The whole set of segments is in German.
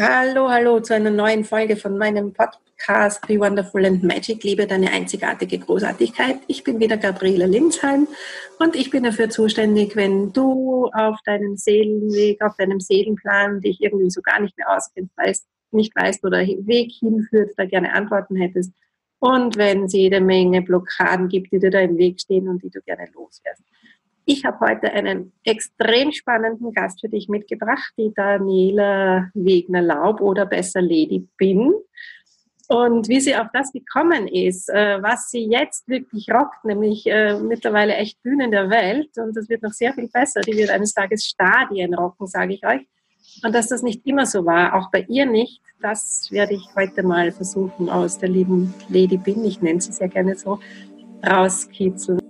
Hallo, hallo zu einer neuen Folge von meinem Podcast Be Wonderful and Magic. Liebe deine einzigartige Großartigkeit. Ich bin wieder Gabriele Linsheim und ich bin dafür zuständig, wenn du auf deinem Seelenweg, auf deinem Seelenplan dich irgendwie so gar nicht mehr auskennst, weißt, nicht weißt, wo der Weg hinführt, da gerne Antworten hättest. Und wenn es jede Menge Blockaden gibt, die dir da im Weg stehen und die du gerne loswärst. Ich habe heute einen extrem spannenden Gast für dich mitgebracht, die Daniela Wegner-Laub oder besser Lady Bin. Und wie sie auf das gekommen ist, äh, was sie jetzt wirklich rockt, nämlich äh, mittlerweile echt Bühnen der Welt, und das wird noch sehr viel besser, die wird eines Tages Stadien rocken, sage ich euch. Und dass das nicht immer so war, auch bei ihr nicht, das werde ich heute mal versuchen aus der lieben Lady Bin, ich nenne sie sehr gerne so, rauskitzeln.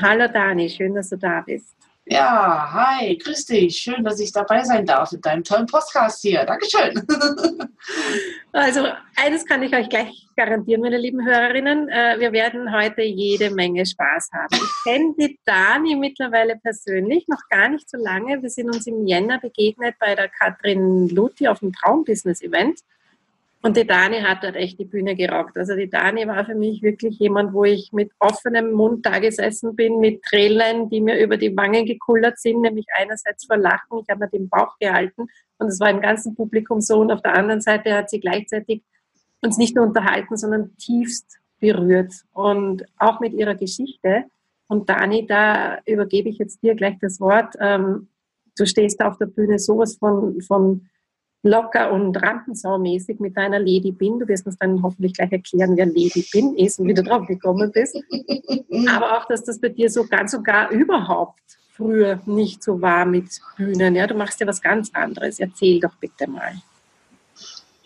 Hallo Dani, schön, dass du da bist. Ja, hi, grüß dich. Schön, dass ich dabei sein darf mit deinem tollen Podcast hier. Dankeschön. Also, eines kann ich euch gleich garantieren, meine lieben Hörerinnen. Äh, wir werden heute jede Menge Spaß haben. Ich kenne die Dani mittlerweile persönlich, noch gar nicht so lange. Wir sind uns im Jänner begegnet bei der Katrin Luthi auf dem Traumbusiness-Event. Und die Dani hat dort echt die Bühne gerockt. Also die Dani war für mich wirklich jemand, wo ich mit offenem Mund da gesessen bin, mit Tränen, die mir über die Wangen gekullert sind, nämlich einerseits vor Lachen, ich habe mir den Bauch gehalten und es war im ganzen Publikum so und auf der anderen Seite hat sie gleichzeitig uns nicht nur unterhalten, sondern tiefst berührt und auch mit ihrer Geschichte. Und Dani, da übergebe ich jetzt dir gleich das Wort. Ähm, du stehst da auf der Bühne sowas von, von locker und rampensaumäßig mit deiner Lady Bin. Du wirst uns dann hoffentlich gleich erklären, wer Lady Bin ist und wie du drauf gekommen bist. Aber auch, dass das bei dir so ganz und gar überhaupt früher nicht so war mit Bühnen. Ja, du machst ja was ganz anderes. Erzähl doch bitte mal.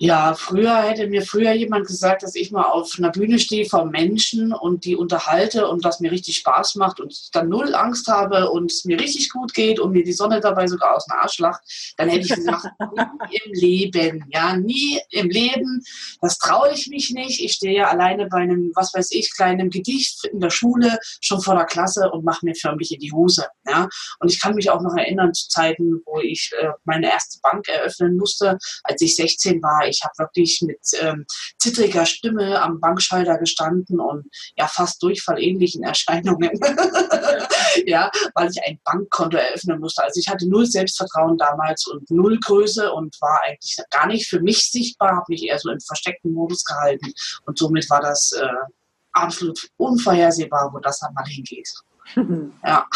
Ja, früher hätte mir früher jemand gesagt, dass ich mal auf einer Bühne stehe vor Menschen und die unterhalte und das mir richtig Spaß macht und dann null Angst habe und es mir richtig gut geht und mir die Sonne dabei sogar aus dem Arsch lacht, dann hätte ich gesagt, nie im Leben, ja, nie im Leben. Das traue ich mich nicht. Ich stehe ja alleine bei einem, was weiß ich, kleinen Gedicht in der Schule schon vor der Klasse und mache mir förmlich in die Hose. Ja. Und ich kann mich auch noch erinnern zu Zeiten, wo ich äh, meine erste Bank eröffnen musste, als ich 16 war ich habe wirklich mit ähm, zittriger Stimme am Bankschalter gestanden und ja fast durchfallähnlichen Erscheinungen. ja, weil ich ein Bankkonto eröffnen musste. Also ich hatte null Selbstvertrauen damals und null Größe und war eigentlich gar nicht für mich sichtbar, habe mich eher so im versteckten Modus gehalten und somit war das äh, absolut unvorhersehbar, wo das dann mal hingeht. Ja.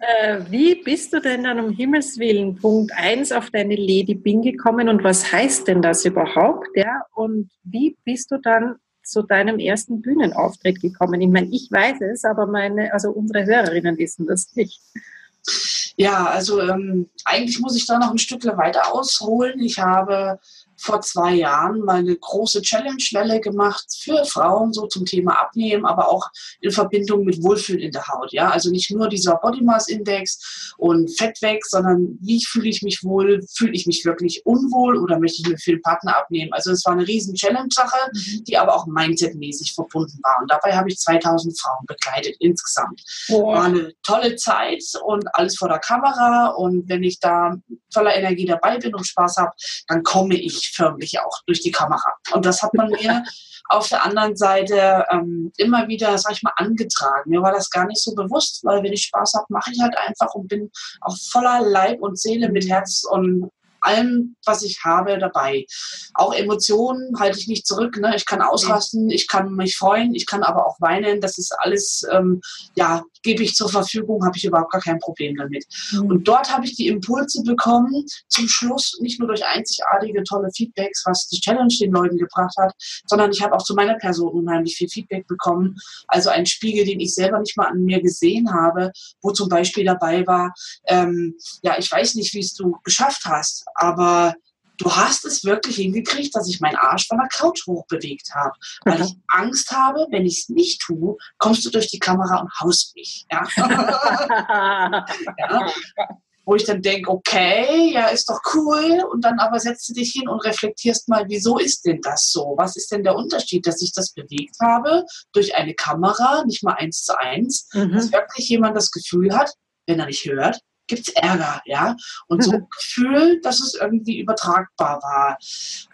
Äh, wie bist du denn dann um Himmels Willen Punkt 1 auf deine Lady Bing gekommen und was heißt denn das überhaupt? Ja? Und wie bist du dann zu deinem ersten Bühnenauftritt gekommen? Ich meine, ich weiß es, aber meine, also unsere Hörerinnen wissen das nicht. Ja, also ähm, eigentlich muss ich da noch ein Stück weiter ausholen. Ich habe vor zwei Jahren mal eine große Challenge-Welle gemacht für Frauen so zum Thema Abnehmen, aber auch in Verbindung mit Wohlfühlen in der Haut. Ja, also nicht nur dieser Body Mass Index und Fett weg, sondern wie fühle ich mich wohl? Fühle ich mich wirklich unwohl oder möchte ich mir für den Partner abnehmen? Also es war eine riesen Challenge-Sache, mhm. die aber auch Mindset-mäßig verbunden war. Und dabei habe ich 2000 Frauen begleitet insgesamt. Oh. War eine tolle Zeit und alles vor der Kamera. Und wenn ich da voller Energie dabei bin und Spaß habe, dann komme ich förmlich auch durch die Kamera. Und das hat man mir auf der anderen Seite ähm, immer wieder, sag ich mal, angetragen. Mir war das gar nicht so bewusst, weil wenn ich Spaß habe, mache ich halt einfach und bin auch voller Leib und Seele mit Herz und allem, was ich habe, dabei. Auch Emotionen halte ich nicht zurück. Ne? Ich kann ausrasten, ich kann mich freuen, ich kann aber auch weinen. Das ist alles, ähm, ja, gebe ich zur Verfügung, habe ich überhaupt gar kein Problem damit. Mhm. Und dort habe ich die Impulse bekommen, zum Schluss nicht nur durch einzigartige, tolle Feedbacks, was die Challenge den Leuten gebracht hat, sondern ich habe auch zu meiner Person unheimlich viel Feedback bekommen. Also ein Spiegel, den ich selber nicht mal an mir gesehen habe, wo zum Beispiel dabei war, ähm, ja, ich weiß nicht, wie es du geschafft hast, aber du hast es wirklich hingekriegt, dass ich meinen Arsch von der Couch hochbewegt habe, weil ich Angst habe, wenn ich es nicht tue, kommst du durch die Kamera und haust mich. Ja? ja? Wo ich dann denke, okay, ja, ist doch cool. Und dann aber setzt du dich hin und reflektierst mal, wieso ist denn das so? Was ist denn der Unterschied, dass ich das bewegt habe durch eine Kamera, nicht mal eins zu eins, mhm. dass wirklich jemand das Gefühl hat, wenn er nicht hört, gibt es Ärger, ja. Und so ein Gefühl, dass es irgendwie übertragbar war.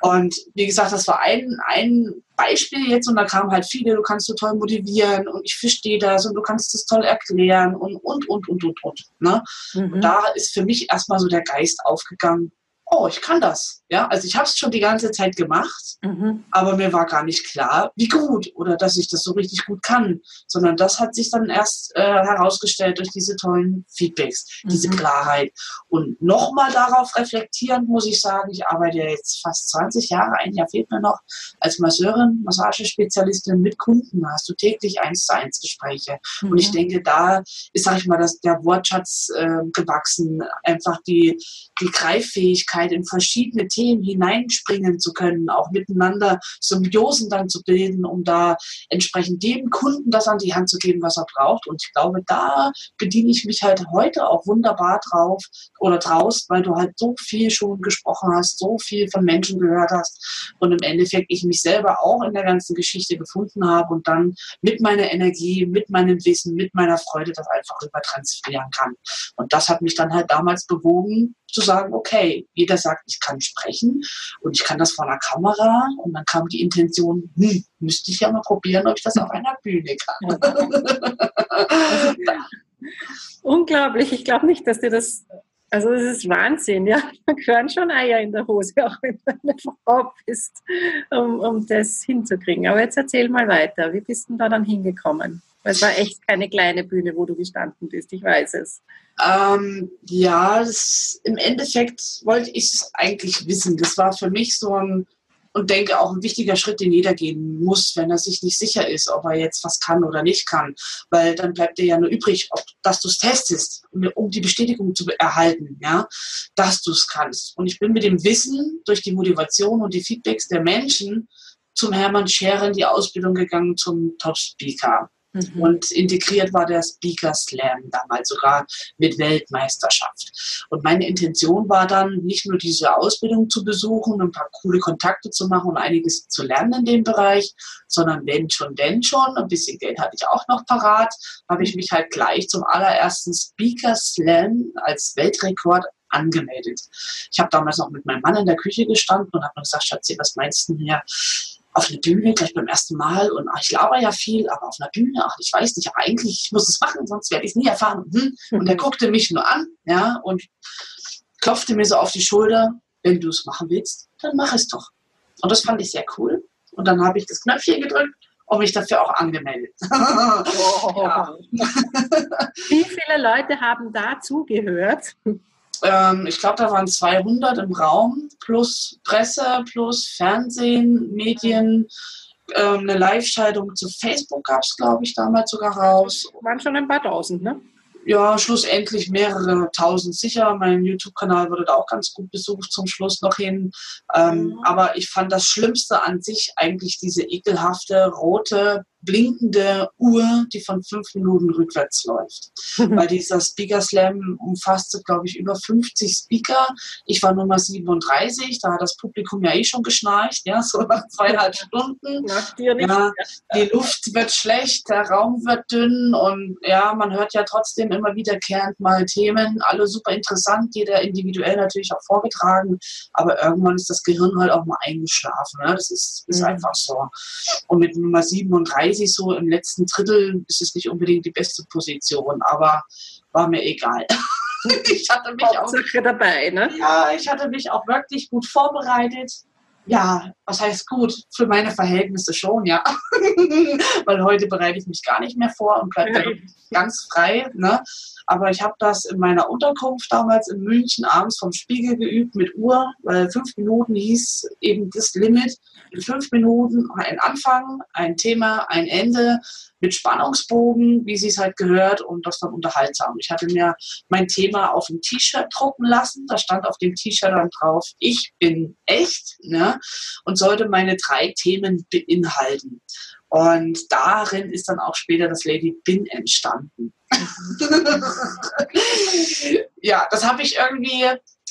Und wie gesagt, das war ein, ein Beispiel jetzt und da kamen halt viele, du kannst so toll motivieren und ich verstehe das und du kannst es toll erklären und, und, und, und, und, und. Ne? Mhm. Und da ist für mich erstmal so der Geist aufgegangen, oh, ich kann das. Ja, also ich habe es schon die ganze Zeit gemacht, mhm. aber mir war gar nicht klar, wie gut oder dass ich das so richtig gut kann, sondern das hat sich dann erst äh, herausgestellt durch diese tollen Feedbacks, mhm. diese Klarheit. Und nochmal darauf reflektierend muss ich sagen, ich arbeite jetzt fast 20 Jahre, ein Jahr fehlt mir noch, als Masseurin, Massagespezialistin mit Kunden. Hast du täglich eins zu eins Gespräche. Mhm. Und ich mhm. denke, da ist, sag ich mal, dass der Wortschatz äh, gewachsen, einfach die, die Greiffähigkeit in verschiedene Themen hineinspringen zu können, auch miteinander Symbiosen dann zu bilden, um da entsprechend dem Kunden das an die Hand zu geben, was er braucht. Und ich glaube, da bediene ich mich halt heute auch wunderbar drauf oder draus, weil du halt so viel schon gesprochen hast, so viel von Menschen gehört hast und im Endeffekt ich mich selber auch in der ganzen Geschichte gefunden habe und dann mit meiner Energie, mit meinem Wissen, mit meiner Freude das einfach übertransferieren kann. Und das hat mich dann halt damals bewogen, zu sagen, okay, jeder sagt, ich kann sprechen und ich kann das vor einer Kamera und dann kam die Intention, hm, müsste ich ja mal probieren, ob ich das auf einer Bühne kann. Unglaublich, ich glaube nicht, dass dir das, also es ist Wahnsinn, ja, da gehören schon Eier in der Hose, auch wenn du eine Frau bist, um, um das hinzukriegen. Aber jetzt erzähl mal weiter, wie bist du da dann hingekommen? Es war echt keine kleine Bühne, wo du gestanden bist, ich weiß es. Ähm, ja, das, im Endeffekt wollte ich es eigentlich wissen. Das war für mich so ein, und denke auch ein wichtiger Schritt, den jeder gehen muss, wenn er sich nicht sicher ist, ob er jetzt was kann oder nicht kann. Weil dann bleibt dir ja nur übrig, ob, dass du es testest, um die Bestätigung zu erhalten, ja, dass du es kannst. Und ich bin mit dem Wissen durch die Motivation und die Feedbacks der Menschen zum Hermann Scherer in die Ausbildung gegangen zum Top Speaker. Mhm. Und integriert war der Speaker Slam damals sogar mit Weltmeisterschaft. Und meine Intention war dann, nicht nur diese Ausbildung zu besuchen, ein paar coole Kontakte zu machen und einiges zu lernen in dem Bereich, sondern wenn schon, denn schon, ein bisschen Geld hatte ich auch noch parat, habe ich mich halt gleich zum allerersten Speaker Slam als Weltrekord angemeldet. Ich habe damals noch mit meinem Mann in der Küche gestanden und habe gesagt, Schatzi, was meinst du denn hier? Auf eine Bühne, gleich beim ersten Mal. Und ach, ich laber ja viel, aber auf einer Bühne, ach, ich weiß nicht, aber eigentlich, ich muss es machen, sonst werde ich es nie erfahren. Hm. Und er guckte mich nur an, ja, und klopfte mir so auf die Schulter, wenn du es machen willst, dann mach es doch. Und das fand ich sehr cool. Und dann habe ich das Knöpfchen gedrückt und mich dafür auch angemeldet. Oh. Wie viele Leute haben da zugehört? Ähm, ich glaube, da waren 200 im Raum, plus Presse, plus Fernsehen, Medien. Ähm, eine Live-Schaltung zu Facebook gab es, glaube ich, damals sogar raus. Waren schon ein paar tausend, ne? ja, schlussendlich mehrere tausend sicher. Mein YouTube-Kanal wurde da auch ganz gut besucht zum Schluss noch hin. Ähm, mhm. Aber ich fand das Schlimmste an sich eigentlich diese ekelhafte rote blinkende Uhr, die von fünf Minuten rückwärts läuft. Weil dieser Speaker Slam umfasste, glaube ich, über 50 Speaker. Ich war Nummer 37, da hat das Publikum ja eh schon geschnarcht, ja, so nach zweieinhalb Stunden. Ja, die Luft wird schlecht, der Raum wird dünn und ja, man hört ja trotzdem immer wiederkehrend mal Themen, alle super interessant, jeder individuell natürlich auch vorgetragen, aber irgendwann ist das Gehirn halt auch mal eingeschlafen. Ne? Das ist, ist mhm. einfach so. Und mit Nummer 37 weiß ich so, im letzten Drittel ist es nicht unbedingt die beste Position, aber war mir egal. ich hatte mich auch dabei, ne? Ja, ich hatte mich auch wirklich gut vorbereitet. Ja, was heißt gut? Für meine Verhältnisse schon, ja. Weil heute bereite ich mich gar nicht mehr vor und bleibe ganz frei. Ne? Aber ich habe das in meiner Unterkunft damals in München abends vom Spiegel geübt mit Uhr, weil fünf Minuten hieß eben das Limit. In fünf Minuten ein Anfang, ein Thema, ein Ende mit Spannungsbogen, wie sie es halt gehört und das dann unterhaltsam. Ich hatte mir mein Thema auf ein T-Shirt drucken lassen. Da stand auf dem T-Shirt dann drauf, ich bin echt ne? und sollte meine drei Themen beinhalten. Und darin ist dann auch später das Lady Bin entstanden. ja, das habe ich irgendwie,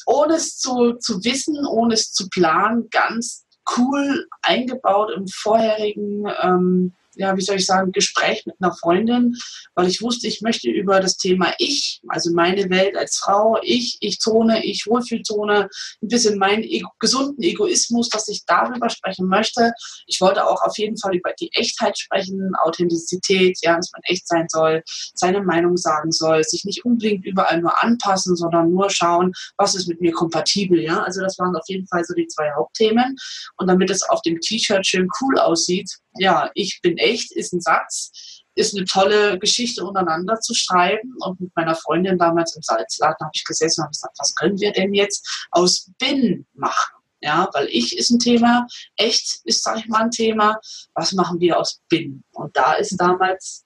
ohne es zu, zu wissen, ohne es zu planen, ganz cool eingebaut im vorherigen ähm, ja, wie soll ich sagen, Gespräch mit einer Freundin, weil ich wusste, ich möchte über das Thema Ich, also meine Welt als Frau, ich, Ich-Zone, Ich-Wohlfühlzone, ein bisschen meinen Ego, gesunden Egoismus, dass ich darüber sprechen möchte. Ich wollte auch auf jeden Fall über die Echtheit sprechen, Authentizität, ja, dass man echt sein soll, seine Meinung sagen soll, sich nicht unbedingt überall nur anpassen, sondern nur schauen, was ist mit mir kompatibel, ja. Also das waren auf jeden Fall so die zwei Hauptthemen. Und damit es auf dem T-Shirt schön cool aussieht, ja, ich bin echt, ist ein Satz, ist eine tolle Geschichte untereinander zu schreiben. Und mit meiner Freundin damals im Salzladen habe ich gesessen und habe gesagt, was können wir denn jetzt aus Bin machen? Ja, weil ich ist ein Thema, echt ist, sag ich mal, ein Thema. Was machen wir aus Bin? Und da ist damals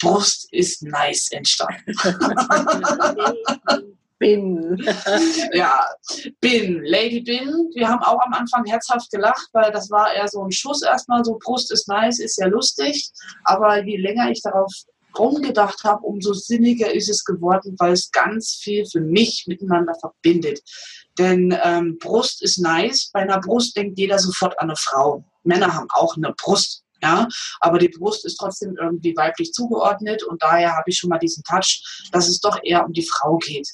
Brust ist nice entstanden. Bin. ja, Bin, Lady Bin. Wir haben auch am Anfang herzhaft gelacht, weil das war eher so ein Schuss erstmal, so Brust ist nice, ist ja lustig. Aber je länger ich darauf rumgedacht habe, umso sinniger ist es geworden, weil es ganz viel für mich miteinander verbindet. Denn ähm, Brust ist nice. Bei einer Brust denkt jeder sofort an eine Frau. Männer haben auch eine Brust. Ja, aber die Brust ist trotzdem irgendwie weiblich zugeordnet und daher habe ich schon mal diesen Touch, dass es doch eher um die Frau geht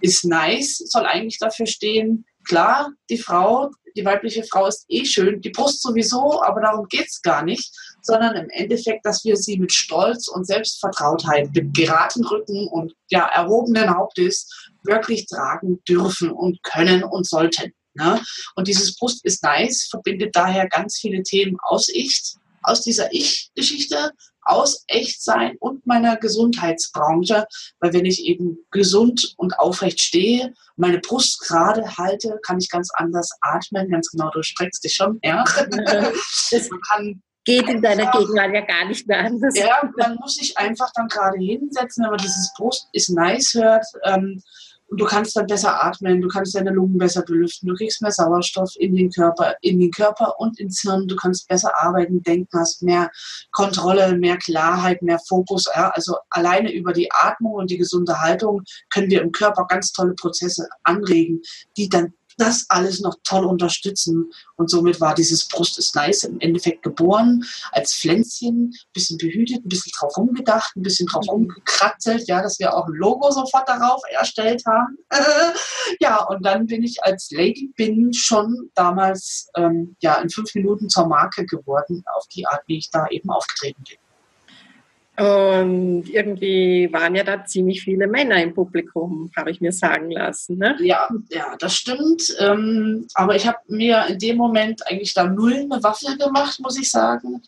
ist nice, soll eigentlich dafür stehen, klar, die Frau, die weibliche Frau ist eh schön, die Brust sowieso, aber darum geht es gar nicht, sondern im Endeffekt, dass wir sie mit Stolz und Selbstvertrautheit, mit geraden Rücken und ja, erhobenen Hauptes wirklich tragen dürfen und können und sollten. Ne? Und dieses Brust ist nice, verbindet daher ganz viele Themen aus Ich, aus dieser Ich-Geschichte, aus Echtsein und meiner Gesundheitsbranche, weil wenn ich eben gesund und aufrecht stehe, meine Brust gerade halte, kann ich ganz anders atmen, ganz genau, du streckst dich schon, ja. Das kann geht in deiner Gegenwart ja gar nicht mehr anders. Ja, man muss sich einfach dann gerade hinsetzen, wenn man dieses Brust ist nice hört. Ähm, und du kannst dann besser atmen, du kannst deine Lungen besser belüften, du kriegst mehr Sauerstoff in den Körper, in den Körper und ins Hirn, du kannst besser arbeiten, denken, hast mehr Kontrolle, mehr Klarheit, mehr Fokus. Ja? Also alleine über die Atmung und die gesunde Haltung können wir im Körper ganz tolle Prozesse anregen, die dann das alles noch toll unterstützen. Und somit war dieses Brust ist nice im Endeffekt geboren als Pflänzchen, ein bisschen behütet, ein bisschen drauf rumgedacht, ein bisschen drauf rumgekratzelt, ja, dass wir auch ein Logo sofort darauf erstellt haben. ja, und dann bin ich als Lady Bin schon damals ähm, ja, in fünf Minuten zur Marke geworden, auf die Art, wie ich da eben aufgetreten bin. Und irgendwie waren ja da ziemlich viele Männer im Publikum, habe ich mir sagen lassen. Ne? Ja, ja, das stimmt. Ähm, aber ich habe mir in dem Moment eigentlich da null eine Waffe gemacht, muss ich sagen.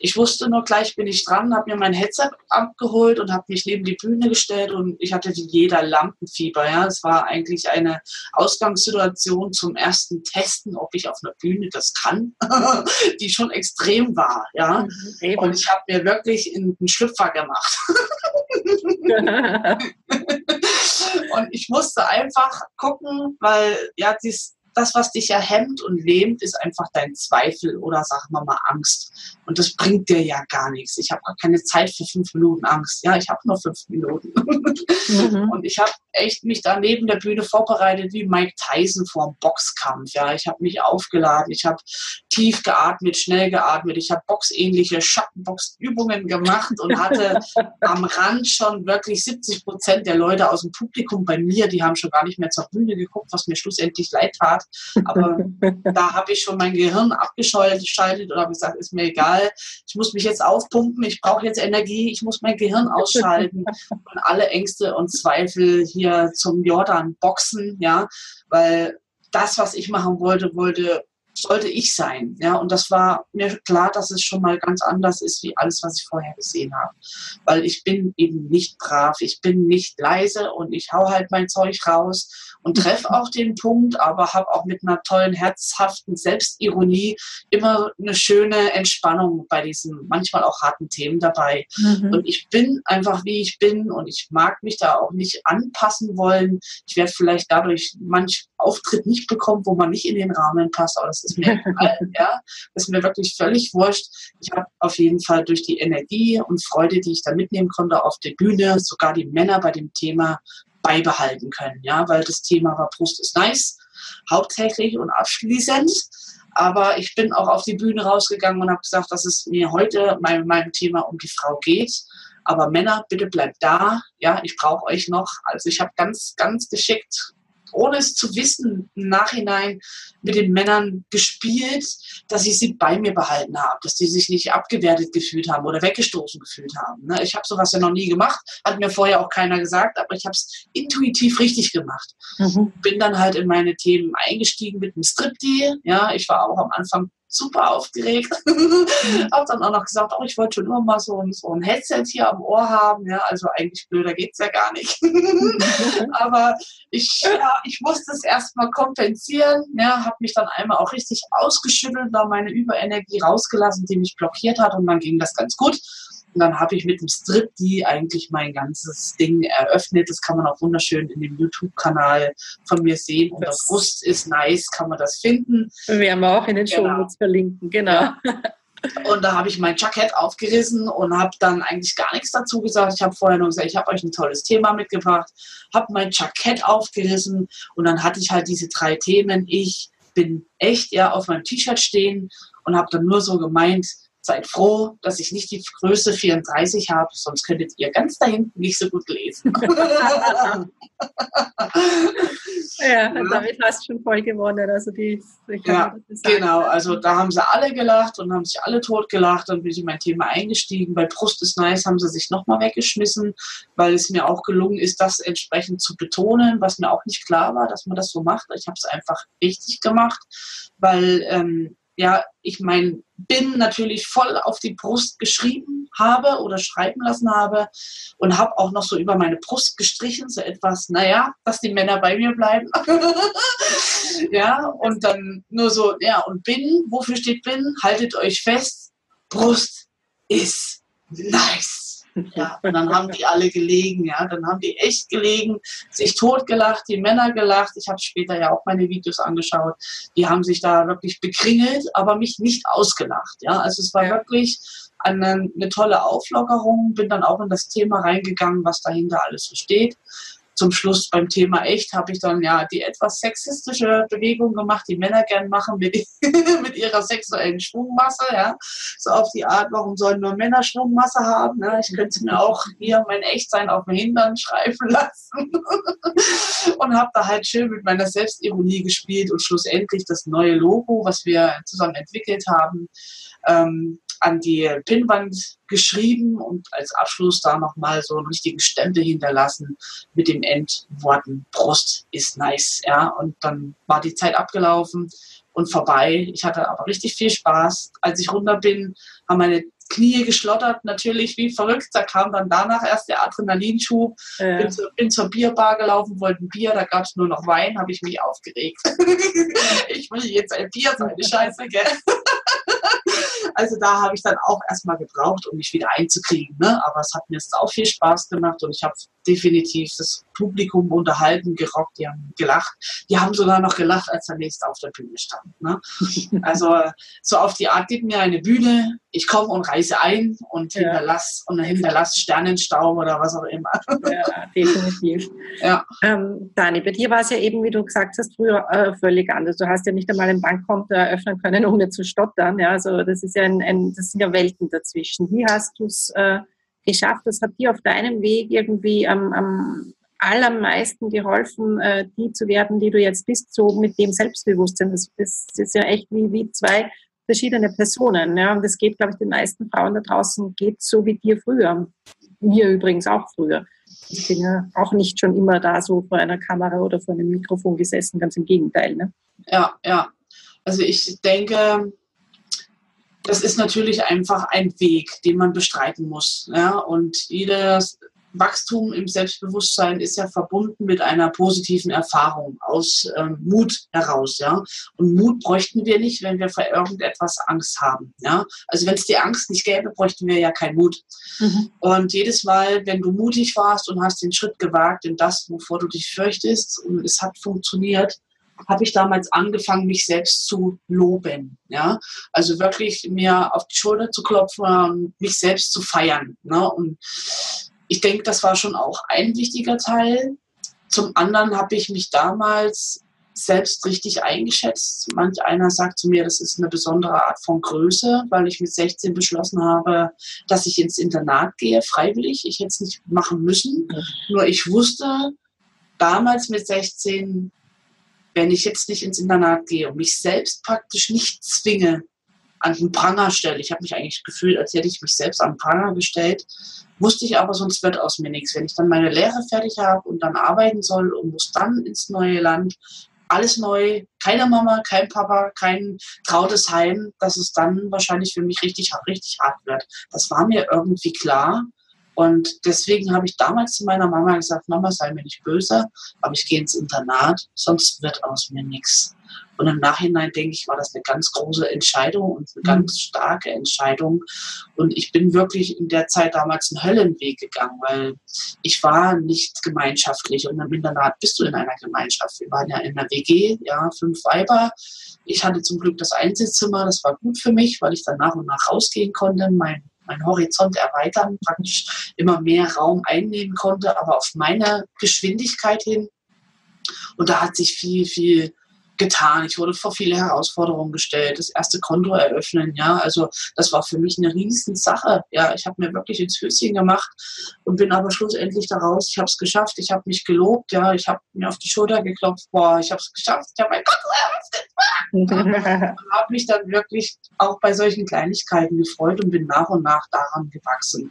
Ich wusste nur gleich bin ich dran, habe mir mein Headset abgeholt und habe mich neben die Bühne gestellt und ich hatte jeder Lampenfieber. Ja, es war eigentlich eine Ausgangssituation zum ersten Testen, ob ich auf einer Bühne das kann, die schon extrem war. Ja, mhm, und ich habe mir wirklich einen Schlüpfer gemacht. und ich musste einfach gucken, weil ja, dies, das, was dich ja hemmt und lähmt, ist einfach dein Zweifel oder sag mal mal Angst. Und das bringt dir ja gar nichts. Ich habe gar keine Zeit für fünf Minuten Angst. Ja, ich habe nur fünf Minuten. Mhm. Und ich habe echt mich da neben der Bühne vorbereitet wie Mike Tyson vor einem Boxkampf. Ja, ich habe mich aufgeladen. Ich habe tief geatmet, schnell geatmet. Ich habe boxähnliche Schattenboxübungen gemacht und hatte am Rand schon wirklich 70 Prozent der Leute aus dem Publikum bei mir, die haben schon gar nicht mehr zur Bühne geguckt, was mir schlussendlich leid tat. Aber da habe ich schon mein Gehirn abgeschaltet und habe gesagt, ist mir egal. Ich muss mich jetzt aufpumpen. Ich brauche jetzt Energie. Ich muss mein Gehirn ausschalten und alle Ängste und Zweifel hier zum Jordan boxen, ja, weil das, was ich machen wollte, wollte sollte ich sein. Ja, und das war mir klar, dass es schon mal ganz anders ist, wie alles, was ich vorher gesehen habe. Weil ich bin eben nicht brav, ich bin nicht leise und ich hau halt mein Zeug raus und treffe auch den Punkt, aber habe auch mit einer tollen, herzhaften Selbstironie immer eine schöne Entspannung bei diesen manchmal auch harten Themen dabei. Mhm. Und ich bin einfach, wie ich bin und ich mag mich da auch nicht anpassen wollen. Ich werde vielleicht dadurch manch Auftritt nicht bekommen, wo man nicht in den Rahmen passt, aber das ist mir egal, ja. Ist mir wirklich völlig wurscht. Ich habe auf jeden Fall durch die Energie und Freude, die ich da mitnehmen konnte auf der Bühne, sogar die Männer bei dem Thema beibehalten können, ja, weil das Thema war Brust ist nice, hauptsächlich und abschließend. Aber ich bin auch auf die Bühne rausgegangen und habe gesagt, dass es mir heute bei meinem Thema um die Frau geht. Aber Männer, bitte bleibt da. Ja, ich brauche euch noch. Also ich habe ganz, ganz geschickt ohne es zu wissen, im Nachhinein mit den Männern gespielt, dass ich sie bei mir behalten habe, dass die sich nicht abgewertet gefühlt haben oder weggestoßen gefühlt haben. Ne? Ich habe sowas ja noch nie gemacht, hat mir vorher auch keiner gesagt, aber ich habe es intuitiv richtig gemacht. Mhm. Bin dann halt in meine Themen eingestiegen mit dem Striptease. Ja, ich war auch am Anfang super aufgeregt. habe dann auch noch gesagt, oh, ich wollte schon immer mal so ein, so ein Headset hier am Ohr haben. Ja, also eigentlich blöder geht es ja gar nicht. Aber ich, ja, ich musste es erstmal kompensieren. Ja, habe mich dann einmal auch richtig ausgeschüttelt, da meine Überenergie rausgelassen, die mich blockiert hat und dann ging das ganz gut. Und dann habe ich mit dem Strip die eigentlich mein ganzes Ding eröffnet. Das kann man auch wunderschön in dem YouTube-Kanal von mir sehen. Und das Brust ist nice, kann man das finden. Wir werden auch in den genau. Shownotes verlinken, genau. Ja. Und da habe ich mein Jackett aufgerissen und habe dann eigentlich gar nichts dazu gesagt. Ich habe vorher nur gesagt, ich habe euch ein tolles Thema mitgebracht, habe mein Jackett aufgerissen und dann hatte ich halt diese drei Themen. Ich bin echt ja auf meinem T-Shirt stehen und habe dann nur so gemeint, seid froh, dass ich nicht die Größe 34 habe, sonst könntet ihr ganz da hinten nicht so gut lesen. ja, damit hast du schon voll gewonnen. Also die, ja, genau, also da haben sie alle gelacht und haben sich alle tot gelacht. Dann bin ich in mein Thema eingestiegen. Bei Brust ist nice haben sie sich nochmal weggeschmissen, weil es mir auch gelungen ist, das entsprechend zu betonen, was mir auch nicht klar war, dass man das so macht. Ich habe es einfach richtig gemacht, weil ähm, ja, ich mein bin natürlich voll auf die Brust geschrieben habe oder schreiben lassen habe und habe auch noch so über meine Brust gestrichen, so etwas, naja, dass die Männer bei mir bleiben. ja, und dann nur so, ja, und bin, wofür steht bin? Haltet euch fest, Brust ist nice. Ja, und dann haben die alle gelegen, ja, dann haben die echt gelegen, sich totgelacht, die Männer gelacht. Ich habe später ja auch meine Videos angeschaut. Die haben sich da wirklich bekringelt, aber mich nicht ausgelacht, ja. Also es war wirklich eine, eine tolle Auflockerung, bin dann auch in das Thema reingegangen, was dahinter alles so steht zum Schluss beim Thema echt habe ich dann ja die etwas sexistische Bewegung gemacht, die Männer gern machen mit, mit ihrer sexuellen Schwungmasse, ja. So auf die Art, warum sollen nur Männer Schwungmasse haben? Ne? Ich könnte mir auch hier mein Echtsein auf dem Hintern schreiben lassen. und habe da halt schön mit meiner Selbstironie gespielt und schlussendlich das neue Logo, was wir zusammen entwickelt haben, ähm, an die Pinnwand geschrieben und als Abschluss da nochmal so einen richtigen Stempel hinterlassen mit den Endworten Brust ist nice. Ja, und dann war die Zeit abgelaufen und vorbei. Ich hatte aber richtig viel Spaß. Als ich runter bin, haben meine Knie geschlottert, natürlich wie verrückt. Da kam dann danach erst der Adrenalinschub. Ja. Bin, zur, bin zur Bierbar gelaufen, wollte ein Bier, da gab es nur noch Wein, habe ich mich aufgeregt. ich will jetzt ein Bier, seine Scheiße, gell? Also da habe ich dann auch erstmal gebraucht, um mich wieder einzukriegen. Ne? Aber es hat mir jetzt auch viel Spaß gemacht und ich habe definitiv das Publikum unterhalten, gerockt, die haben gelacht. Die haben sogar noch gelacht, als der nächste auf der Bühne stand. Ne? Also so auf die Art, gib mir eine Bühne, ich komme und reise ein und ja. hinterlass und hinterlass Sternenstaub oder was auch immer. Ja, definitiv. Ja. Ähm, Dani, bei dir war es ja eben, wie du gesagt hast, früher äh, völlig anders. Du hast ja nicht einmal ein Bankkonto eröffnen können, ohne zu stottern. Ja, also das ist ja ein, ein das sind ja Welten dazwischen. Wie hast du es äh, geschafft? Was hat dir auf deinem Weg irgendwie am, am allermeisten geholfen, äh, die zu werden, die du jetzt bist, so mit dem Selbstbewusstsein. Das, das ist ja echt wie, wie zwei verschiedene Personen. Ja? Und das geht, glaube ich, den meisten Frauen da draußen geht so wie dir früher. Mir übrigens auch früher. Ich bin ja auch nicht schon immer da so vor einer Kamera oder vor einem Mikrofon gesessen, ganz im Gegenteil. Ne? Ja, ja. Also ich denke, das ist natürlich einfach ein Weg, den man bestreiten muss. Ja? Und jedes Wachstum im Selbstbewusstsein ist ja verbunden mit einer positiven Erfahrung aus ähm, Mut heraus, ja. Und Mut bräuchten wir nicht, wenn wir vor irgendetwas Angst haben, ja. Also wenn es die Angst nicht gäbe, bräuchten wir ja keinen Mut. Mhm. Und jedes Mal, wenn du mutig warst und hast den Schritt gewagt in das, wovor du dich fürchtest und es hat funktioniert, habe ich damals angefangen, mich selbst zu loben. Ja? Also wirklich mir auf die Schulter zu klopfen und mich selbst zu feiern. Ne? Und ich denke, das war schon auch ein wichtiger Teil. Zum anderen habe ich mich damals selbst richtig eingeschätzt. Manch einer sagt zu mir, das ist eine besondere Art von Größe, weil ich mit 16 beschlossen habe, dass ich ins Internat gehe, freiwillig. Ich hätte es nicht machen müssen. Nur ich wusste damals mit 16, wenn ich jetzt nicht ins Internat gehe und mich selbst praktisch nicht zwinge, an den Pranger stelle. Ich habe mich eigentlich gefühlt, als hätte ich mich selbst an den Pranger gestellt. Wusste ich aber, sonst wird aus mir nichts. Wenn ich dann meine Lehre fertig habe und dann arbeiten soll und muss dann ins neue Land, alles neu, keine Mama, kein Papa, kein trautes Heim, dass es dann wahrscheinlich für mich richtig, richtig hart wird. Das war mir irgendwie klar. Und deswegen habe ich damals zu meiner Mama gesagt, Mama, sei mir nicht böse, aber ich gehe ins Internat, sonst wird aus mir nichts. Und im Nachhinein denke ich, war das eine ganz große Entscheidung und eine mhm. ganz starke Entscheidung. Und ich bin wirklich in der Zeit damals einen Höllenweg gegangen, weil ich war nicht gemeinschaftlich. Und im Internat bist du in einer Gemeinschaft. Wir waren ja in einer WG, ja, fünf Weiber. Ich hatte zum Glück das Einzelzimmer, das war gut für mich, weil ich dann nach und nach rausgehen konnte, mein, mein Horizont erweitern, praktisch immer mehr Raum einnehmen konnte, aber auf meine Geschwindigkeit hin. Und da hat sich viel, viel getan. Ich wurde vor viele Herausforderungen gestellt. Das erste Konto eröffnen, ja, also das war für mich eine riesen Sache. Ja, ich habe mir wirklich ins Höschen gemacht und bin aber schlussendlich daraus. Ich habe es geschafft. Ich habe mich gelobt. Ja, ich habe mir auf die Schulter geklopft. Boah, ich habe es geschafft. Ich habe mein Konto eröffnet. und habe mich dann wirklich auch bei solchen Kleinigkeiten gefreut und bin nach und nach daran gewachsen.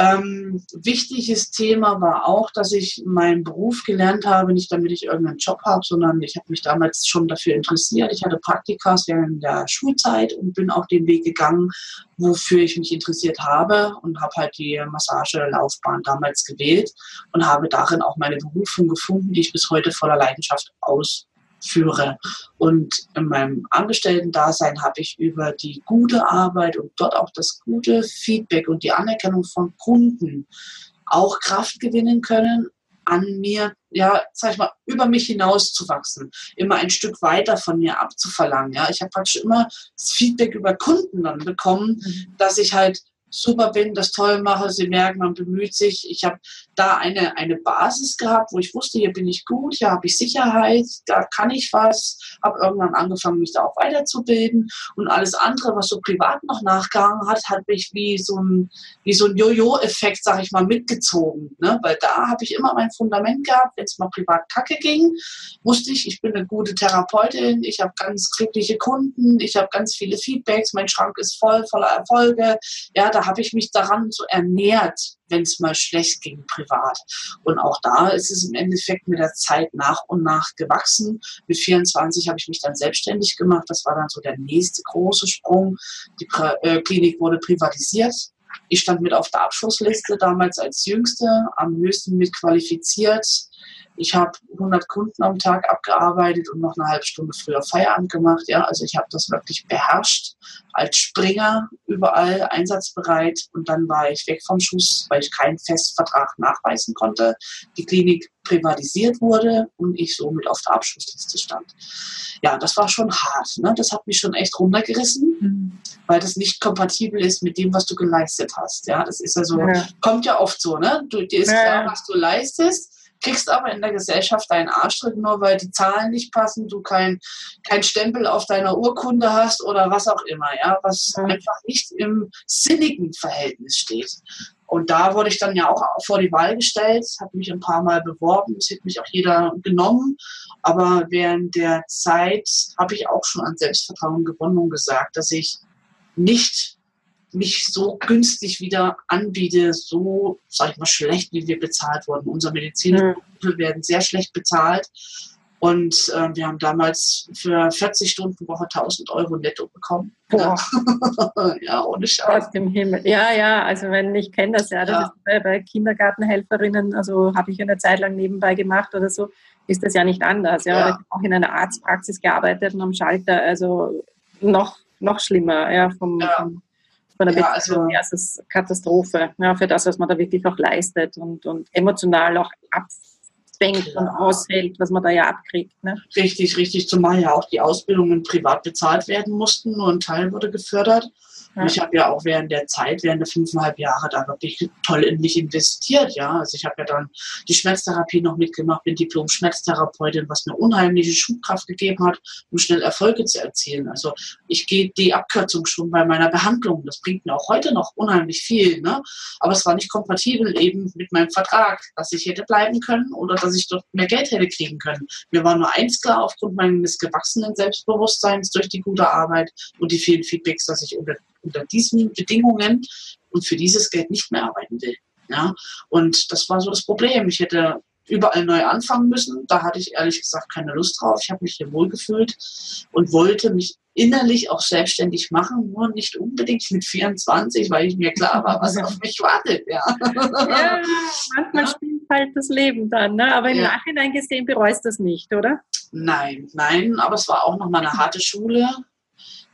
Ähm, wichtiges Thema war auch, dass ich meinen Beruf gelernt habe, nicht damit ich irgendeinen Job habe, sondern ich habe mich damals schon dafür interessiert. Ich hatte Praktikas während der Schulzeit und bin auch den Weg gegangen, wofür ich mich interessiert habe und habe halt die Massagelaufbahn damals gewählt und habe darin auch meine Berufung gefunden, die ich bis heute voller Leidenschaft aus führe. Und in meinem Angestellten-Dasein habe ich über die gute Arbeit und dort auch das gute Feedback und die Anerkennung von Kunden auch Kraft gewinnen können, an mir, ja, sag ich mal, über mich hinaus zu wachsen, immer ein Stück weiter von mir abzuverlangen. Ja, ich habe praktisch immer das Feedback über Kunden dann bekommen, mhm. dass ich halt super bin, das toll mache. Sie merken, man bemüht sich. Ich habe da eine, eine Basis gehabt, wo ich wusste, hier bin ich gut, hier habe ich Sicherheit, da kann ich was. Habe irgendwann angefangen, mich da auch weiterzubilden. Und alles andere, was so privat noch nachgegangen hat, hat mich wie so ein, so ein Jojo-Effekt, sag ich mal, mitgezogen. Ne? Weil da habe ich immer mein Fundament gehabt. Wenn es mal privat kacke ging, wusste ich, ich bin eine gute Therapeutin, ich habe ganz glückliche Kunden, ich habe ganz viele Feedbacks, mein Schrank ist voll, voller Erfolge. Ja, da habe ich mich daran so ernährt, wenn es mal schlecht ging privat. Und auch da ist es im Endeffekt mit der Zeit nach und nach gewachsen. Mit 24 habe ich mich dann selbstständig gemacht. Das war dann so der nächste große Sprung. Die pra äh, Klinik wurde privatisiert. Ich stand mit auf der Abschlussliste damals als Jüngste, am höchsten mit qualifiziert ich habe 100 Kunden am Tag abgearbeitet und noch eine halbe Stunde früher Feierabend gemacht. Ja, also ich habe das wirklich beherrscht als Springer überall einsatzbereit und dann war ich weg vom Schuss, weil ich keinen Festvertrag nachweisen konnte. Die Klinik privatisiert wurde und ich somit auf der Abschlussliste stand. Ja, das war schon hart. Ne? Das hat mich schon echt runtergerissen, mhm. weil das nicht kompatibel ist mit dem, was du geleistet hast. Ja, das ist also, ja. kommt ja oft so, ne? Du, dir ist klar, was du leistest kriegst aber in der Gesellschaft deinen Arschtritt nur, weil die Zahlen nicht passen, du kein, kein Stempel auf deiner Urkunde hast oder was auch immer, ja, was mhm. einfach nicht im sinnigen Verhältnis steht. Und da wurde ich dann ja auch vor die Wahl gestellt, habe mich ein paar Mal beworben, es hat mich auch jeder genommen. Aber während der Zeit habe ich auch schon an Selbstvertrauen gewonnen und gesagt, dass ich nicht mich so günstig wieder anbiete, so, sag ich mal, schlecht, wie wir bezahlt wurden. Unsere Mediziner mhm. werden sehr schlecht bezahlt. Und äh, wir haben damals für 40 Stunden Woche 1000 Euro netto bekommen. Boah. ja, ohne Scheiß. Aus dem Himmel. Ja, ja, also wenn ich kenne das ja, das ja. ist bei, bei Kindergartenhelferinnen, also habe ich eine Zeit lang nebenbei gemacht oder so, ist das ja nicht anders. Ja, ja. ich habe auch in einer Arztpraxis gearbeitet und am Schalter, also noch, noch schlimmer, ja, vom, ja. vom von der ja, also, ja, es ist Katastrophe ja, für das, was man da wirklich auch leistet und, und emotional auch abfängt ja. und aushält, was man da ja abkriegt. Ne? Richtig, richtig, zumal ja auch die Ausbildungen privat bezahlt werden mussten, nur ein Teil wurde gefördert. Ja. Ich habe ja auch während der Zeit, während der fünfeinhalb Jahre, da wirklich toll in mich investiert. Ja, also ich habe ja dann die Schmerztherapie noch mitgemacht, bin Diplom-Schmerztherapeutin, was mir unheimliche Schubkraft gegeben hat, um schnell Erfolge zu erzielen. Also ich gehe die Abkürzung schon bei meiner Behandlung. Das bringt mir auch heute noch unheimlich viel. Ne? Aber es war nicht kompatibel eben mit meinem Vertrag, dass ich hätte bleiben können oder dass ich dort mehr Geld hätte kriegen können. Mir war nur eins klar, aufgrund meines gewachsenen Selbstbewusstseins durch die gute Arbeit und die vielen Feedbacks, dass ich unter, unter diesen Bedingungen und für dieses Geld nicht mehr arbeiten will. Ja? Und das war so das Problem. Ich hätte überall neu anfangen müssen. Da hatte ich ehrlich gesagt keine Lust drauf. Ich habe mich hier wohlgefühlt und wollte mich innerlich auch selbstständig machen, nur nicht unbedingt mit 24, weil ich mir klar war, was auf mich wartet. Ja, ja manchmal ja. spielt halt das Leben dann, ne? aber im ja. Nachhinein gesehen bereust du das nicht, oder? Nein, nein, aber es war auch nochmal eine harte Schule,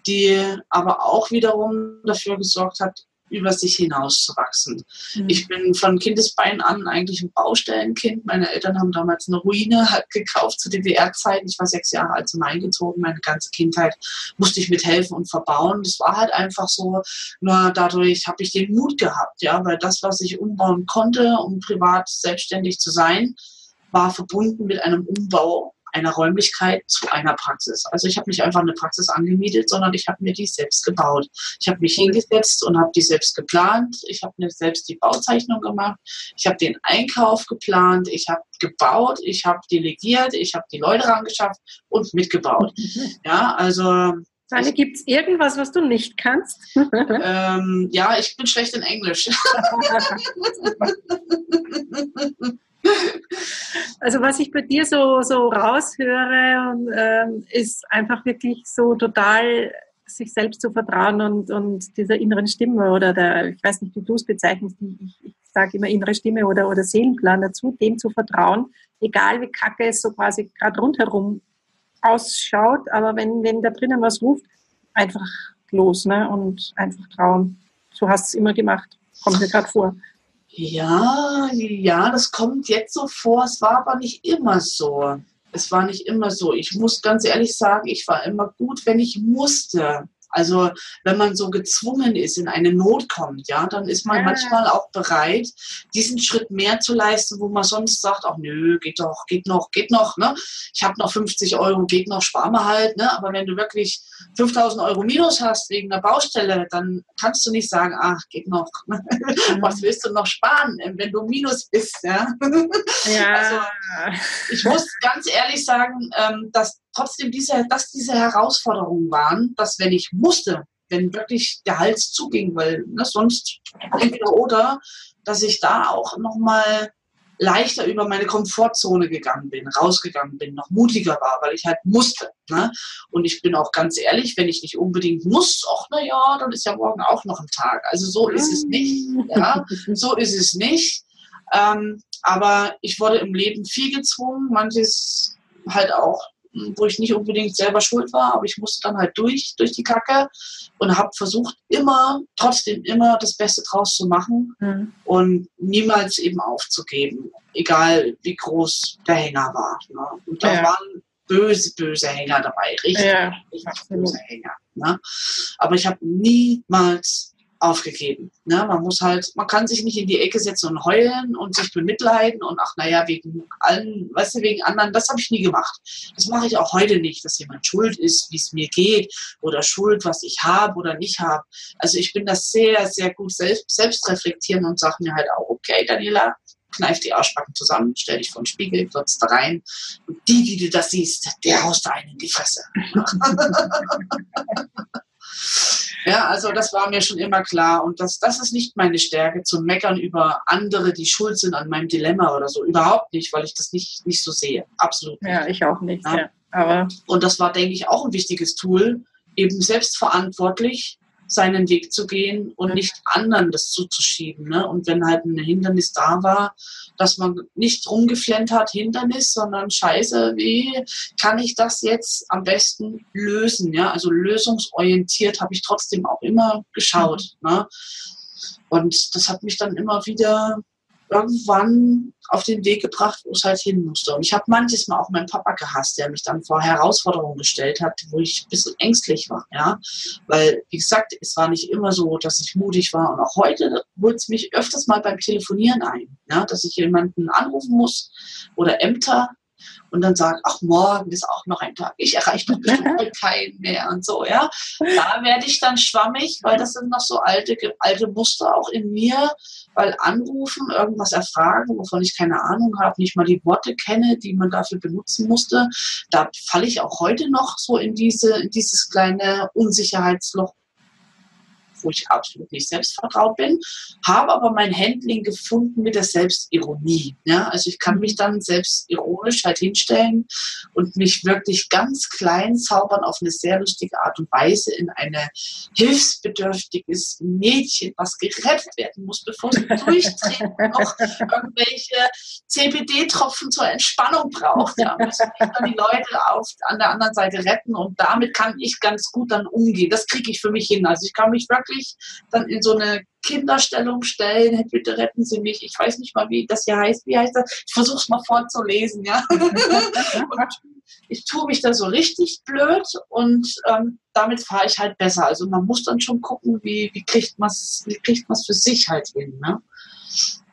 die aber auch wiederum dafür gesorgt hat, über sich hinauszuwachsen. Mhm. Ich bin von Kindesbein an eigentlich ein Baustellenkind. Meine Eltern haben damals eine Ruine halt gekauft zu DDR-Zeiten. Ich war sechs Jahre alt zum eingezogen. Meine ganze Kindheit musste ich mithelfen und verbauen. Das war halt einfach so. Nur dadurch habe ich den Mut gehabt, ja, weil das, was ich umbauen konnte, um privat selbstständig zu sein, war verbunden mit einem Umbau einer Räumlichkeit zu einer Praxis. Also ich habe nicht einfach eine Praxis angemietet, sondern ich habe mir die selbst gebaut. Ich habe mich hingesetzt und habe die selbst geplant. Ich habe mir selbst die Bauzeichnung gemacht. Ich habe den Einkauf geplant. Ich habe gebaut. Ich habe delegiert. Ich habe die Leute rangeschafft und mitgebaut. Ja, also Sani, gibt es irgendwas, was du nicht kannst? ähm, ja, ich bin schlecht in Englisch. Also was ich bei dir so, so raushöre, und, ähm, ist einfach wirklich so total sich selbst zu vertrauen und, und dieser inneren Stimme oder der, ich weiß nicht, wie du es bezeichnest, ich, ich sage immer innere Stimme oder, oder Seelenplan dazu, dem zu vertrauen, egal wie kacke es so quasi gerade rundherum ausschaut, aber wenn, wenn da drinnen was ruft, einfach los ne? und einfach trauen. So hast du es immer gemacht, kommt mir gerade vor. Ja, ja, das kommt jetzt so vor. Es war aber nicht immer so. Es war nicht immer so. Ich muss ganz ehrlich sagen, ich war immer gut, wenn ich musste. Also wenn man so gezwungen ist, in eine Not kommt, ja, dann ist man ja. manchmal auch bereit, diesen Schritt mehr zu leisten, wo man sonst sagt, ach nö, geht doch, geht noch, geht noch, ne? Ich habe noch 50 Euro, geht noch, spar mal halt, ne? Aber wenn du wirklich 5000 Euro Minus hast wegen der Baustelle, dann kannst du nicht sagen, ach, geht noch. Mhm. Was willst du noch sparen, wenn du Minus bist, ja? ja. Also ich muss ganz ehrlich sagen, ähm, dass trotzdem diese, dass diese Herausforderungen waren, dass wenn ich musste, wenn wirklich der Hals zuging, weil ne, sonst entweder oder, dass ich da auch nochmal leichter über meine Komfortzone gegangen bin, rausgegangen bin, noch mutiger war, weil ich halt musste. Ne? Und ich bin auch ganz ehrlich, wenn ich nicht unbedingt muss, ach na ja, dann ist ja morgen auch noch ein Tag. Also so ist es nicht. Ja? So ist es nicht. Ähm, aber ich wurde im Leben viel gezwungen, manches halt auch wo ich nicht unbedingt selber schuld war, aber ich musste dann halt durch, durch die Kacke und habe versucht, immer, trotzdem immer das Beste draus zu machen mhm. und niemals eben aufzugeben, egal wie groß der Hänger war. Ne? Und da ja. waren böse, böse Hänger dabei, richtig, ja, richtig böse Hänger. Ne? Aber ich habe niemals aufgegeben. Ne? Man muss halt, man kann sich nicht in die Ecke setzen und heulen und sich bemitleiden und ach naja, wegen allen, weißt du, wegen anderen, das habe ich nie gemacht. Das mache ich auch heute nicht, dass jemand schuld ist, wie es mir geht oder schuld, was ich habe oder nicht habe. Also ich bin das sehr, sehr gut selbst, selbst reflektieren und sage mir halt auch, okay, Daniela, kneif die Arschbacken zusammen, stell dich vor den Spiegel, glotzt da rein. Und die, die du das siehst, der haust da einen in die Fresse. Ja, also das war mir schon immer klar. Und das, das ist nicht meine Stärke, zu meckern über andere, die schuld sind an meinem Dilemma oder so. Überhaupt nicht, weil ich das nicht, nicht so sehe. Absolut. Nicht. Ja, ich auch nicht. Ja. Ja. Aber und das war, denke ich, auch ein wichtiges Tool, eben selbstverantwortlich seinen Weg zu gehen und nicht anderen das zuzuschieben. Ne? Und wenn halt ein Hindernis da war, dass man nicht rumgeflennt hat, Hindernis, sondern scheiße, wie kann ich das jetzt am besten lösen? Ja? Also lösungsorientiert habe ich trotzdem auch immer geschaut. Mhm. Ne? Und das hat mich dann immer wieder irgendwann auf den Weg gebracht, wo es halt hin musste. Und ich habe manches Mal auch meinen Papa gehasst, der mich dann vor Herausforderungen gestellt hat, wo ich ein bisschen ängstlich war. Ja? Weil, wie gesagt, es war nicht immer so, dass ich mutig war. Und auch heute holt es mich öfters mal beim Telefonieren ein, ja? dass ich jemanden anrufen muss oder Ämter und dann sagt, ach, morgen ist auch noch ein Tag, ich erreiche doch bestimmt keinen mehr und so, ja. Da werde ich dann schwammig, weil das sind noch so alte, alte Muster auch in mir, weil anrufen, irgendwas erfragen, wovon ich keine Ahnung habe, nicht mal die Worte kenne, die man dafür benutzen musste, da falle ich auch heute noch so in diese, in dieses kleine Unsicherheitsloch wo ich absolut nicht selbstvertraut bin, habe aber mein Handling gefunden mit der Selbstironie. Ja? Also ich kann mich dann selbstironisch halt hinstellen und mich wirklich ganz klein zaubern auf eine sehr lustige Art und Weise in eine hilfsbedürftiges Mädchen, was gerettet werden muss, bevor sie durchdreht und noch irgendwelche CBD-Tropfen zur Entspannung braucht. Ja, müssen dann die Leute auf, an der anderen Seite retten und damit kann ich ganz gut dann umgehen. Das kriege ich für mich hin. Also ich kann mich wirklich wirklich dann in so eine Kinderstellung stellen, bitte retten Sie mich. Ich weiß nicht mal, wie das hier heißt. Wie heißt das? Ich versuche es mal vorzulesen, ja. und ich tue mich da so richtig blöd und ähm, damit fahre ich halt besser. Also man muss dann schon gucken, wie, wie kriegt man es wie kriegt man's für sich halt hin. Ne?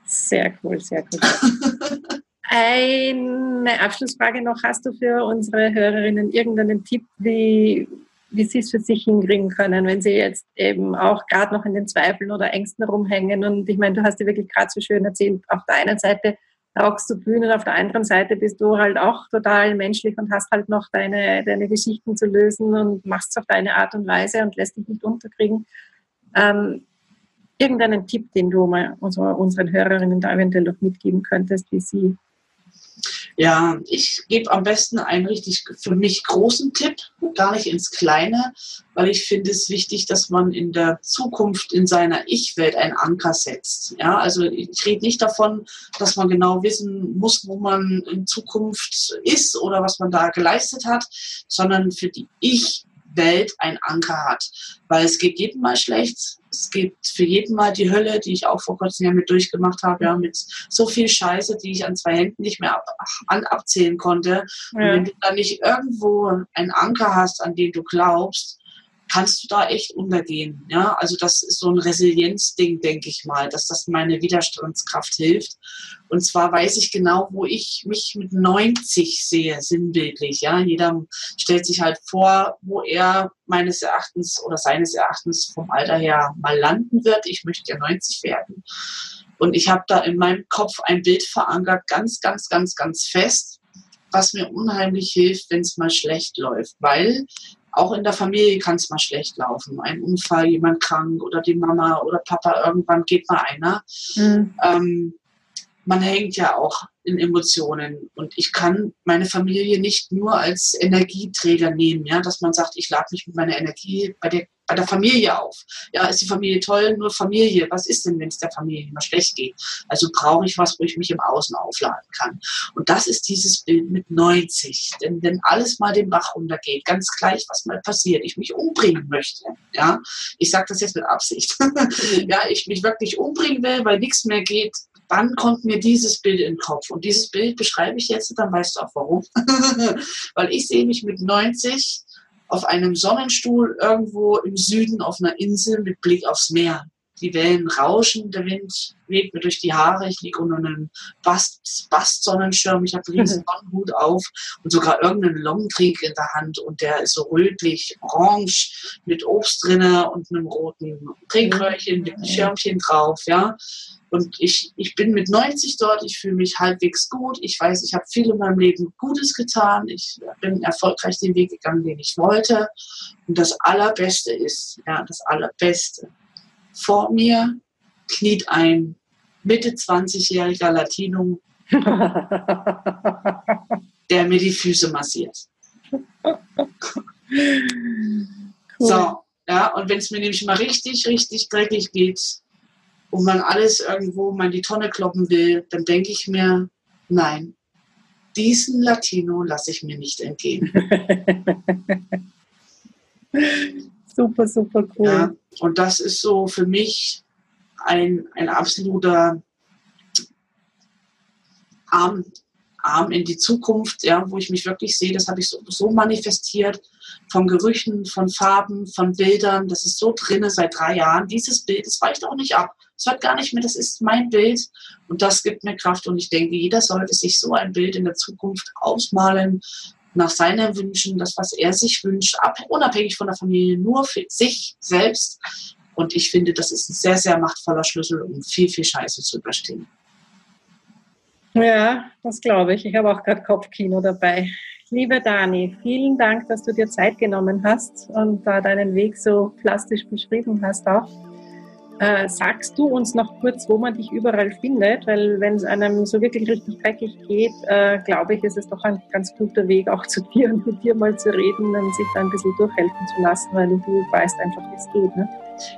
Sehr cool, sehr cool. Eine Abschlussfrage noch. Hast du für unsere Hörerinnen irgendeinen Tipp, wie, wie sie es für sich hinkriegen können, wenn sie jetzt eben auch gerade noch in den Zweifeln oder Ängsten rumhängen. Und ich meine, du hast dir wirklich gerade so schön erzählt, auf der einen Seite tauchst du Bühnen, auf der anderen Seite bist du halt auch total menschlich und hast halt noch deine, deine Geschichten zu lösen und machst es auf deine Art und Weise und lässt dich nicht unterkriegen. Ähm, irgendeinen Tipp, den du mal unseren Hörerinnen da eventuell noch mitgeben könntest, wie sie ja, ich gebe am besten einen richtig für mich großen Tipp, gar nicht ins Kleine, weil ich finde es wichtig, dass man in der Zukunft in seiner Ich-Welt einen Anker setzt. Ja, also ich rede nicht davon, dass man genau wissen muss, wo man in Zukunft ist oder was man da geleistet hat, sondern für die Ich Welt ein Anker hat. Weil es geht jedem mal schlecht. Es gibt für jeden mal die Hölle, die ich auch vor kurzem ja mit durchgemacht habe, ja, mit so viel Scheiße, die ich an zwei Händen nicht mehr ab, an, abzählen konnte. Ja. Und wenn du dann nicht irgendwo einen Anker hast, an den du glaubst, kannst du da echt untergehen. Ja? Also das ist so ein Resilienzding, denke ich mal, dass das meine Widerstandskraft hilft. Und zwar weiß ich genau, wo ich mich mit 90 sehe, sinnbildlich. Ja? Jeder stellt sich halt vor, wo er meines Erachtens oder seines Erachtens vom Alter her mal landen wird. Ich möchte ja 90 werden. Und ich habe da in meinem Kopf ein Bild verankert, ganz, ganz, ganz, ganz fest, was mir unheimlich hilft, wenn es mal schlecht läuft. Weil auch in der Familie kann es mal schlecht laufen. Ein Unfall, jemand krank oder die Mama oder Papa, irgendwann geht mal einer. Mhm. Ähm, man hängt ja auch in Emotionen und ich kann meine Familie nicht nur als Energieträger nehmen, ja, dass man sagt, ich lade mich mit meiner Energie bei der bei der Familie auf. Ja, ist die Familie toll, nur Familie. Was ist denn, wenn es der Familie immer schlecht geht? Also brauche ich was, wo ich mich im Außen aufladen kann. Und das ist dieses Bild mit 90. Denn wenn alles mal den Bach runtergeht, ganz gleich, was mal passiert, ich mich umbringen möchte. Ja, ich sage das jetzt mit Absicht. ja, ich mich wirklich umbringen will, weil nichts mehr geht, dann kommt mir dieses Bild in den Kopf. Und dieses Bild beschreibe ich jetzt, dann weißt du auch warum. weil ich sehe mich mit 90 auf einem Sonnenstuhl irgendwo im Süden auf einer Insel mit Blick aufs Meer. Die Wellen rauschen, der Wind weht mir durch die Haare, ich liege unter einem Bast-Sonnenschirm, Bast ich habe einen riesen Sonnenhut auf und sogar irgendeinen Longdrink in der Hand und der ist so rötlich, orange, mit Obst drinne und einem roten Trinkröhrchen mit einem Schirmchen drauf, ja. Und ich, ich bin mit 90 dort, ich fühle mich halbwegs gut. Ich weiß, ich habe viel in meinem Leben Gutes getan. Ich bin erfolgreich den Weg gegangen, den ich wollte. Und das Allerbeste ist, ja, das Allerbeste. Vor mir kniet ein Mitte 20-jähriger Latinum, der mir die Füße massiert. Cool. So, ja, und wenn es mir nämlich mal richtig, richtig dreckig geht, und man alles irgendwo mal in die Tonne kloppen will, dann denke ich mir, nein, diesen Latino lasse ich mir nicht entgehen. super, super cool. Ja, und das ist so für mich ein, ein absoluter Arm, Arm in die Zukunft, ja, wo ich mich wirklich sehe, das habe ich so, so manifestiert, von Gerüchen, von Farben, von Bildern, das ist so drinne seit drei Jahren. Dieses Bild, das weicht auch nicht ab. Es wird gar nicht mehr, das ist mein Bild und das gibt mir Kraft und ich denke, jeder sollte sich so ein Bild in der Zukunft ausmalen, nach seinen Wünschen, das, was er sich wünscht, ab, unabhängig von der Familie, nur für sich selbst. Und ich finde, das ist ein sehr, sehr machtvoller Schlüssel, um viel, viel Scheiße zu überstehen. Ja, das glaube ich. Ich habe auch gerade Kopfkino dabei. Liebe Dani, vielen Dank, dass du dir Zeit genommen hast und da deinen Weg so plastisch beschrieben hast auch. Äh, sagst du uns noch kurz, wo man dich überall findet? Weil wenn es einem so wirklich richtig dreckig geht, äh, glaube ich, ist es doch ein ganz guter Weg, auch zu dir und mit dir mal zu reden und sich da ein bisschen durchhelfen zu lassen, weil du weißt einfach, wie es geht. Ne?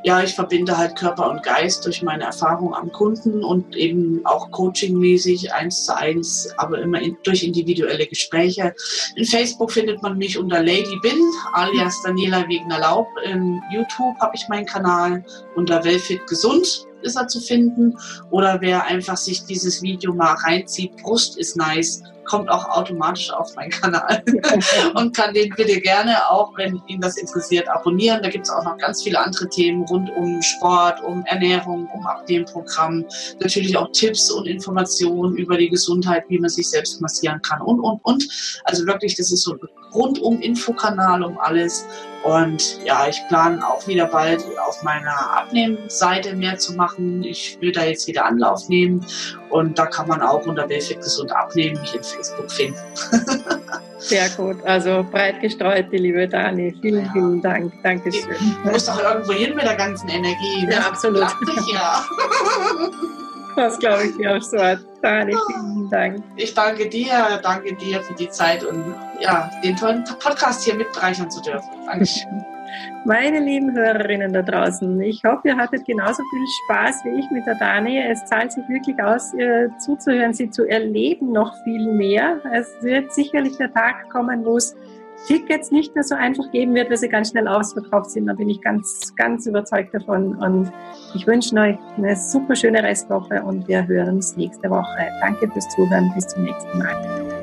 Ja, ich verbinde halt Körper und Geist durch meine Erfahrung am Kunden und eben auch coachingmäßig eins zu eins, aber immer in, durch individuelle Gespräche. In Facebook findet man mich unter Lady Bin, alias Daniela Wegner Laub. In YouTube habe ich meinen Kanal unter Wellfit Gesund ist er zu finden. Oder wer einfach sich dieses Video mal reinzieht, Brust ist nice, kommt auch automatisch auf meinen Kanal und kann den bitte gerne auch, wenn ihn das interessiert, abonnieren. Da gibt es auch noch ganz viele andere Themen rund um Sport, um Ernährung, um Abnehmprogramm. Natürlich auch Tipps und Informationen über die Gesundheit, wie man sich selbst massieren kann und, und, und. Also wirklich, das ist so ein rundum Infokanal um alles. Und ja, ich plane auch wieder bald auf meiner Abnehmseite mehr zu machen. Ich will da jetzt wieder Anlauf nehmen und da kann man auch unter Welfit gesund abnehmen mich in Facebook finden. Sehr gut, also breit gestreut, die liebe Dani. Vielen, ja. vielen Dank. Dankeschön. Du musst doch irgendwo hin mit der ganzen Energie. Ja, absolut. Sich, ja. Das glaube ich dir auch so. Dani, vielen Dank. Ich danke dir, danke dir für die Zeit und ja, den tollen Podcast hier mit bereichern zu dürfen. Dankeschön. Meine lieben Hörerinnen da draußen, ich hoffe, ihr hattet genauso viel Spaß wie ich mit der Dani. Es zahlt sich wirklich aus, ihr zuzuhören, sie zu erleben noch viel mehr. Es wird sicherlich der Tag kommen, wo es Tickets nicht mehr so einfach geben wird, weil sie ganz schnell ausverkauft sind. Da bin ich ganz, ganz überzeugt davon. Und ich wünsche euch eine super schöne Restwoche und wir hören uns nächste Woche. Danke fürs Zuhören. Bis zum nächsten Mal.